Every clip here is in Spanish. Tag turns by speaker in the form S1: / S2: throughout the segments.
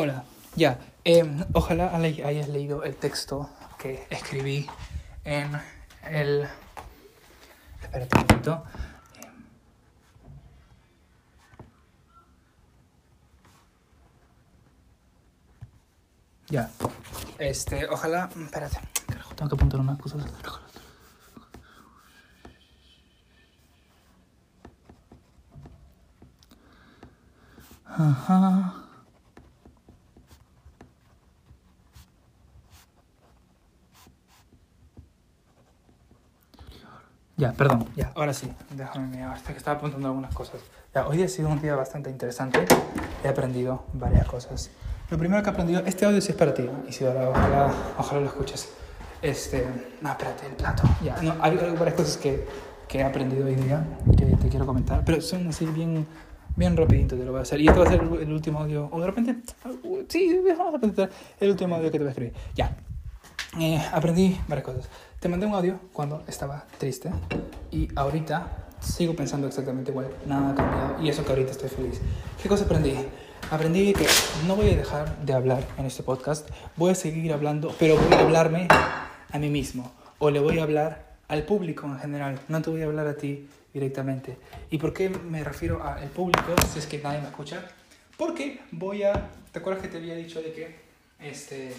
S1: Hola, ya. em, ojalá hay- hayas leído el texto que escribí en el. Espérate un momento. Em. Ya. Este, ojalá. Espérate. Carajo, tengo que apuntar unas cosas. Ajá. Perdón, ya, ahora sí, déjame mirar, hasta que estaba apuntando algunas cosas. Ya, hoy ha sido un día bastante interesante, he aprendido varias cosas. Lo primero que he aprendido, este audio sí es para ti, Isidora, ojalá, ojalá lo escuches. Este, no, espérate, el plato. Ya, no, hay, hay varias cosas que, que he aprendido hoy día que te quiero comentar, pero son así bien, bien rapidito te lo voy a hacer. Y este va a ser el, último audio, o de repente, sí, vamos a el último audio que te voy a escribir. Ya, eh, aprendí varias cosas. Te mandé un audio cuando estaba triste y ahorita sigo pensando exactamente igual. Nada ha cambiado y eso que ahorita estoy feliz. ¿Qué cosa aprendí? Aprendí que no voy a dejar de hablar en este podcast. Voy a seguir hablando, pero voy a hablarme a mí mismo o le voy a hablar al público en general. No te voy a hablar a ti directamente. ¿Y por qué me refiero al público si es que nadie me escucha? Porque voy a... ¿Te acuerdas que te había dicho de que este,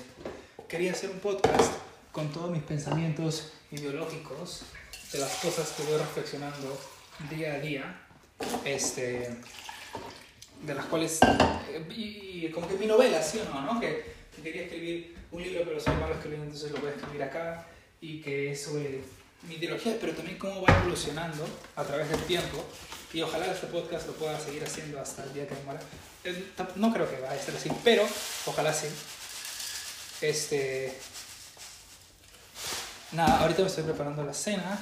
S1: quería hacer un podcast con todos mis pensamientos ideológicos de las cosas que voy reflexionando día a día, este, de las cuales, eh, y, y como que mi novela, ¿sí o no? no? Que, que quería escribir un libro, pero soy malo escribiendo, entonces lo voy a escribir acá, y que es sobre mi ideología, pero también cómo va evolucionando a través del tiempo, y ojalá este podcast lo pueda seguir haciendo hasta el día que me muera. Eh, No creo que vaya a ser así, pero ojalá sí. Este. Nada, ahorita me estoy preparando la cena,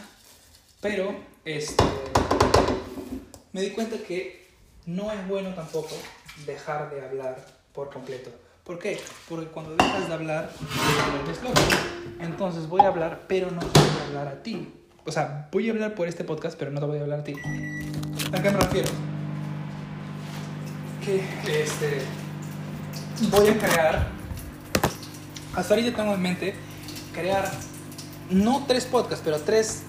S1: pero este. Me di cuenta que no es bueno tampoco dejar de hablar por completo. ¿Por qué? Porque cuando dejas de hablar. Entonces voy a hablar, pero no te voy a hablar a ti. O sea, voy a hablar por este podcast, pero no te voy a hablar a ti. ¿A qué me refiero? Que este. Voy a crear hasta ahorita tengo en mente crear no tres podcasts, pero tres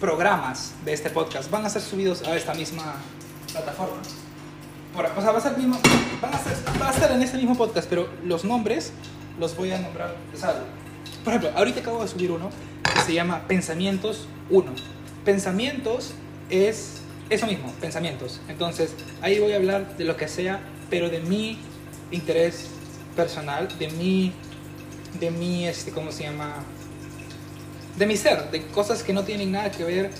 S1: programas de este podcast. Van a ser subidos a esta misma plataforma. Por- o sea, va a ser mismo, va a estar en este mismo podcast, pero los nombres los voy a nombrar. O sea, por ejemplo, ahorita acabo de subir uno que se llama Pensamientos 1. Pensamientos es eso mismo, pensamientos. Entonces, ahí voy a hablar de lo que sea, pero de mi interés personal, de mi, de mi, este, ¿cómo se llama? De mi ser, de cosas que no tienen nada que ver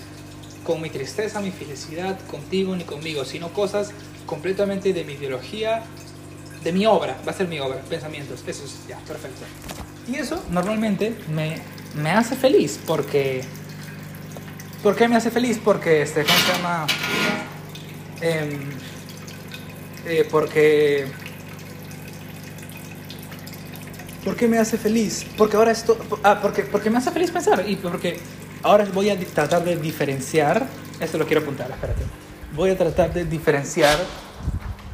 S1: con mi tristeza, mi felicidad, contigo ni conmigo, sino cosas completamente de mi ideología, de mi obra, va a ser mi obra, pensamientos, eso es ya, perfecto. Y eso normalmente me, me hace feliz porque... ¿Por qué me hace feliz? Porque, este, ¿cómo se llama? Em, eh, porque... ¿Por qué me hace feliz? Porque ahora esto... Ah, porque, porque me hace feliz pensar y porque ahora voy a tratar de diferenciar... Esto lo quiero apuntar, espérate. Voy a tratar de diferenciar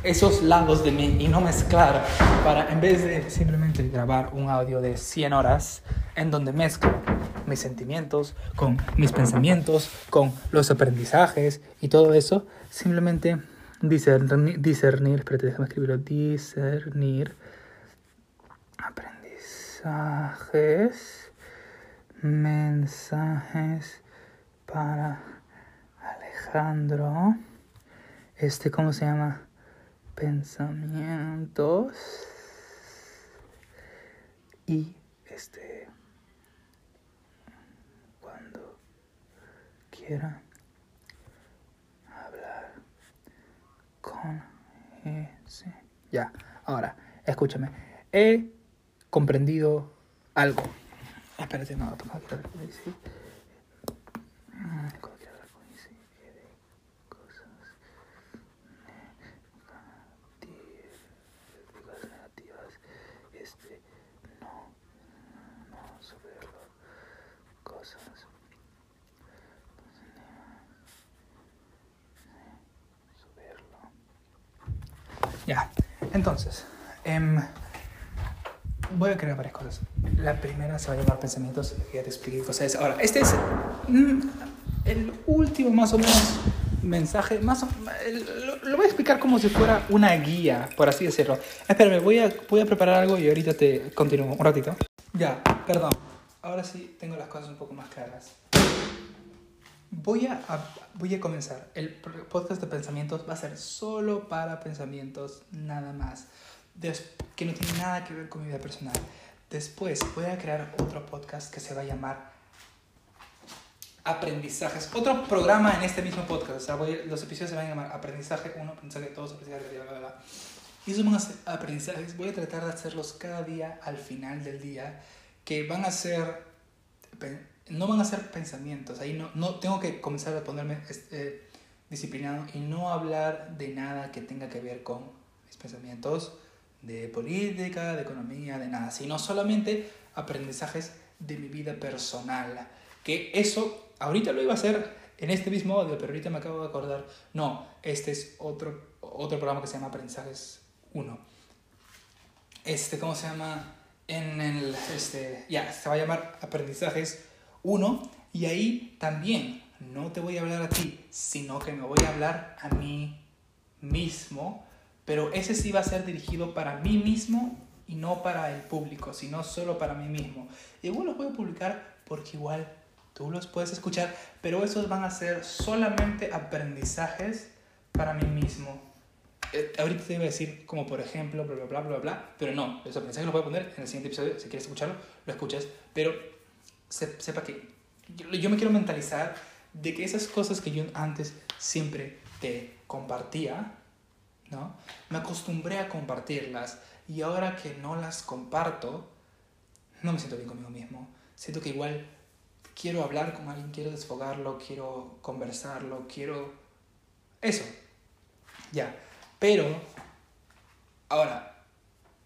S1: esos lados de mí y no mezclar para, en vez de simplemente grabar un audio de 100 horas en donde mezclo mis sentimientos con mis pensamientos, con los aprendizajes y todo eso, simplemente discernir, discernir espérate, déjame escribirlo, discernir aprendizajes, mensajes para Alejandro, este, ¿cómo se llama? Pensamientos y este, cuando quiera hablar con ese. Ya, ahora, escúchame. He comprendido algo. Espérate, no. Ah, este, no, no cosas subirlo. Ya, entonces, Em, voy a crear varias cosas. La primera se va a llamar pensamientos, ya te expliqué cosas. Ahora, este es mm, el último más o menos mensaje, más lo, voy a explicar como si fuera una guía, por así decirlo. Espérame, voy a, voy a preparar algo y ahorita te continúo un ratito. Ya, perdón. Ahora sí tengo las cosas un poco más claras. Voy a, voy a comenzar. El podcast de pensamientos va a ser solo para pensamientos, nada más. Que no tiene nada que ver con mi vida personal. Después voy a crear otro podcast que se va a llamar Aprendizajes. Otro programa en este mismo podcast. O sea, los episodios se van a llamar Aprendizaje 1, Aprendizaje 2, Aprendizaje bla, bla, bla. Y esos van a ser aprendizajes. Voy a tratar de hacerlos cada día al final del día. Que van a ser no van a ser pensamientos, ahí no, no tengo que comenzar a ponerme este, disciplinado y no hablar de nada que tenga que ver con mis pensamientos de política, de economía, de nada, sino solamente aprendizajes de mi vida personal. Que eso ahorita lo iba a hacer en este mismo audio, pero ahorita me acabo de acordar, no, este es otro, otro programa que se llama Aprendizajes 1. Este, ¿cómo se llama? En el, este, ya, se va a llamar Aprendizajes uno, y ahí también no te voy a hablar a ti, sino que me voy a hablar a mí mismo, pero ese sí va a ser dirigido para mí mismo y no para el público, sino solo para mí mismo. Igual los voy a publicar porque igual tú los puedes escuchar, pero esos van a ser solamente aprendizajes para mí mismo. Eh, ahorita te iba a decir como por ejemplo, bla, bla, bla, bla, bla, pero no, los aprendizajes los voy a poner en el siguiente episodio, si quieres escucharlo, lo escuchas, pero sepa que yo, me quiero mentalizar de que esas cosas que yo antes siempre te compartía, ¿no? Me acostumbré a compartirlas y ahora que no las comparto, no me siento bien conmigo mismo. Siento que igual quiero hablar con alguien, quiero desfogarlo, quiero conversarlo, quiero... Eso. Ya. Pero, ahora,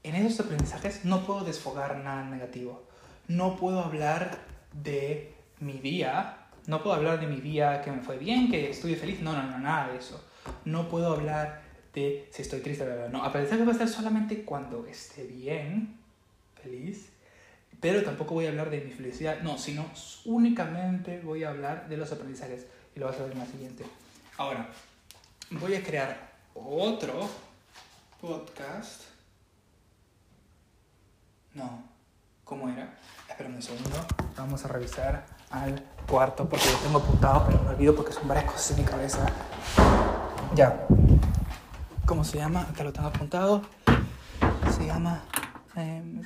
S1: en esos aprendizajes no puedo desfogar nada negativo. No puedo hablar de mi día, no puedo hablar de mi día que me fue bien, que estoy feliz, no, no, no, nada de eso. No puedo hablar de si estoy triste, no. Aprendizaje va a ser solamente cuando esté bien, feliz, pero tampoco voy a hablar de mi felicidad, no, sino únicamente voy a hablar de los aprendizajes y lo vas a ver en la siguiente. Ahora, voy a crear otro podcast. No, ¿cómo era? Espera un segundo. Vamos a revisar al cuarto porque lo tengo apuntado, pero me olvido porque son varias cosas en mi cabeza. Ya. ¿Cómo se llama? Acá lo tengo apuntado. Se llama... Em,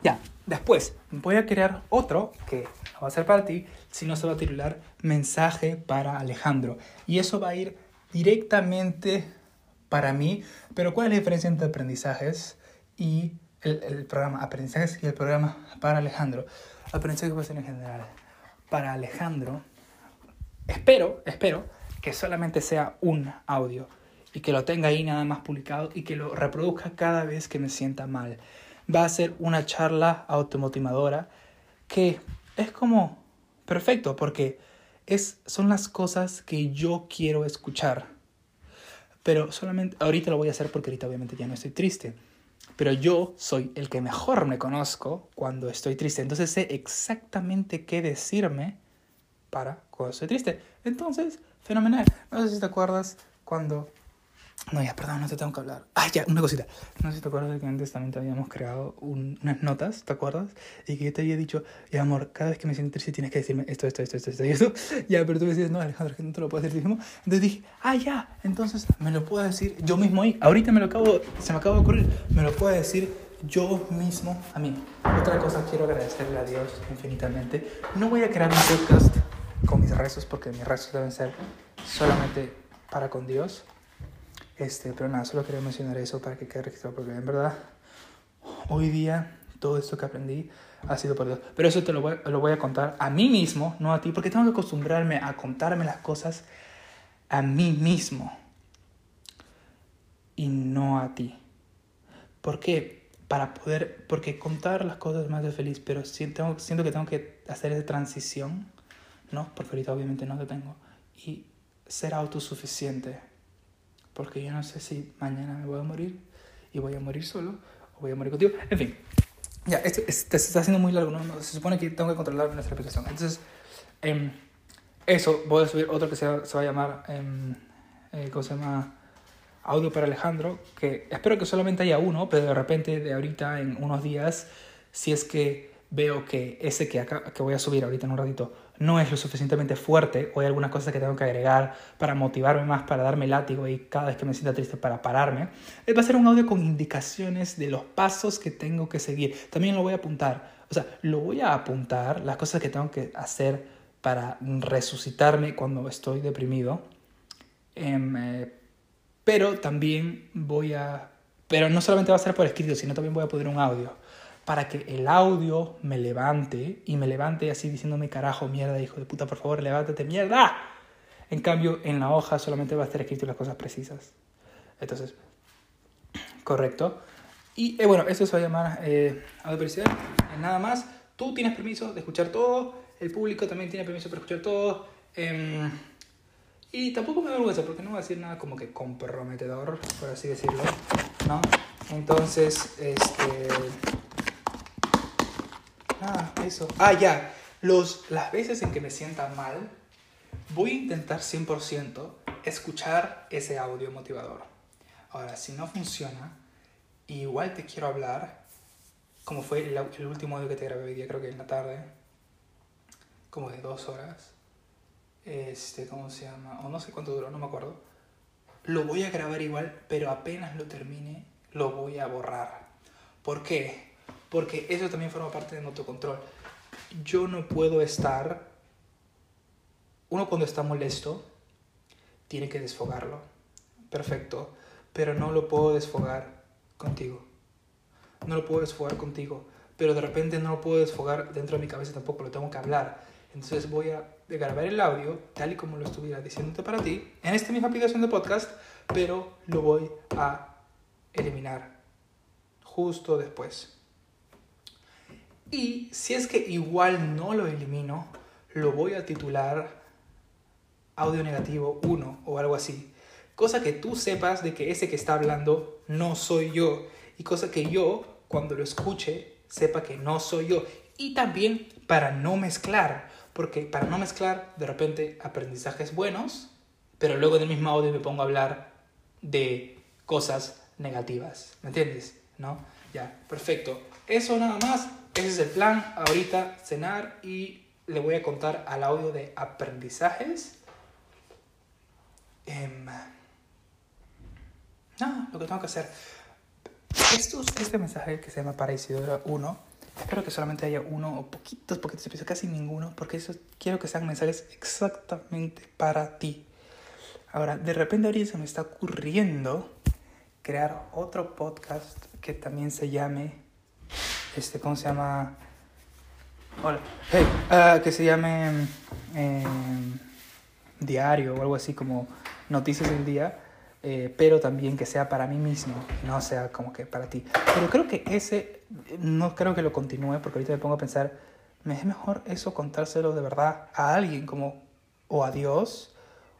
S1: ya. Después voy a crear otro que no va a ser para ti, sino se va a titular Mensaje para Alejandro. Y eso va a ir directamente para mí. Pero ¿cuál es la diferencia entre aprendizajes y el, el programa Aprendizajes y el programa para Alejandro. Aprendizaje va a ser en general. Para Alejandro, espero, espero que solamente sea un audio y que lo tenga ahí nada más publicado y que lo reproduzca cada vez que me sienta mal. Va a ser una charla automotivadora que es como perfecto porque es, son las cosas que yo quiero escuchar. Pero solamente ahorita lo voy a hacer porque ahorita obviamente ya no estoy triste pero yo soy el que mejor me conozco cuando estoy triste. Entonces sé exactamente qué decirme para cuando estoy triste. Entonces, fenomenal. No sé si te acuerdas cuando no, ya, perdón, no te tengo que hablar. Ah, ya, una cosita. No sé si te acuerdas de que antes también te habíamos creado unas notas, ¿te acuerdas? Y que yo te había dicho, ya, amor, cada vez que me siento triste tienes que decirme esto, esto, esto, esto, esto y esto. Ya, pero tú me decías, no, Alejandro, que no te lo puedo decir mismo. Entonces dije, ah, ya, entonces me lo puedo decir yo mismo ahí. Ahorita me lo acabo, se me acaba de ocurrir, me lo puedo decir yo mismo a mí. Otra cosa, quiero agradecerle a Dios infinitamente. No voy a crear un podcast con mis rezos porque mis rezos deben ser solamente para con Dios este, pero nada, solo quería mencionar eso para que quede registrado, porque en verdad, hoy día, todo esto que aprendí ha sido por Dios. Pero eso te lo voy, lo voy a contar a mí mismo, no a ti, porque tengo que acostumbrarme a contarme las cosas a mí mismo y no a ti. ¿Por qué? Para poder, porque contar las cosas más de feliz, pero siento, siento que tengo que hacer esa transición, ¿no? Porque ahorita obviamente no lo tengo. Y ser autosuficiente porque yo no sé si mañana me voy a morir y voy a morir solo voy a morir contigo. En fin, ya, esto, está haciendo muy largo, ¿no? Se supone que tengo que controlar nuestra aplicación. Entonces, eh, eso, voy a subir otro que se se va a llamar, em, eh, ¿cómo se llama? Audio para Alejandro, que espero que solamente haya uno, pero de repente, de ahorita, en unos días, si es que veo que ese que, acá, que voy a subir ahorita en un ratito no es lo suficientemente fuerte o hay alguna cosa que tengo que agregar para motivarme más, para darme látigo y cada vez que me sienta triste para pararme, eh, va a ser un audio con indicaciones de los pasos que tengo que seguir. También lo voy a apuntar, o sea, lo voy a apuntar, las cosas que tengo que hacer para resucitarme cuando estoy deprimido. Em, eh, pero también voy a... Pero no solamente va a ser por escrito, sino también voy a poner un audio para que el audio me levante y me levante así diciéndome carajo, mierda, hijo de puta, por favor, levántate, mierda. En cambio, en la hoja solamente va a estar escrito las cosas precisas. Entonces, correcto. Y eh, bueno, esto se va a llamar eh, audio eh, Nada más, tú tienes permiso de escuchar todo, el público también tiene permiso para escuchar todo. Em, y tampoco me da vergüenza porque no voy a decir nada como que comprometedor, por así decirlo, ¿no? Entonces, este Ah, eso. Ah, ya. Los, las veces en que me sienta mal, voy a intentar 100% escuchar ese audio motivador. Ahora, si no funciona, igual te quiero hablar, como fue el, el último audio que te grabé hoy día, creo que en la tarde, como de dos horas. Este, ¿cómo se llama? O no sé cuánto duró, no me acuerdo. Lo voy a grabar igual, pero apenas lo termine, lo voy a borrar. ¿Por qué? Porque eso también forma parte de autocontrol. Yo no puedo estar, uno cuando está molesto, tiene que desfogarlo, perfecto, pero no lo puedo desfogar contigo. No lo puedo desfogar contigo, pero de repente no lo puedo desfogar dentro de mi cabeza tampoco, lo tengo que hablar. Entonces voy a grabar el audio tal y como lo estuviera diciéndote para ti en esta misma aplicación de podcast, pero lo voy a eliminar justo después. Y si es que igual no lo elimino, lo voy a titular audio negativo 1 o algo así. Cosa que tú sepas de que ese que está hablando no soy yo. Y cosa que yo, cuando lo escuche, sepa que no soy yo. Y también para no mezclar. Porque para no mezclar, de repente, aprendizajes buenos, pero luego en el mismo audio me pongo a hablar de cosas negativas. ¿Me entiendes? ¿No? Ya, perfecto. Eso nada más. Ese es el plan. Ahorita cenar y le voy a contar al audio de aprendizajes. Eh, no, lo que tengo que hacer. Estos, este mensaje que se llama para Isidora 1, espero que solamente haya uno o poquitos, poquitos episodios, casi ninguno, porque eso quiero que sean mensajes exactamente para ti. Ahora, de repente ahorita se me está ocurriendo crear otro podcast que también se llame este, ¿cómo se llama? Hola. Hey, ah, que se llame em, diario o algo así como noticias del día, eh, pero también que sea para mí mismo, no sea como que para ti. Pero creo que ese, no creo que lo continúe, porque ahorita me pongo a pensar, me es mejor eso contárselo de verdad a alguien, como, o a Dios,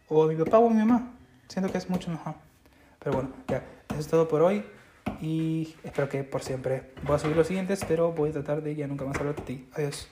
S1: o a mi papá o a mi mamá. Siento que es mucho mejor. Pero bueno, ya, eso es todo por hoy y espero que por siempre. Voy a subir los siguientes, pero voy a tratar de ya nunca más hablar de ti. Adiós.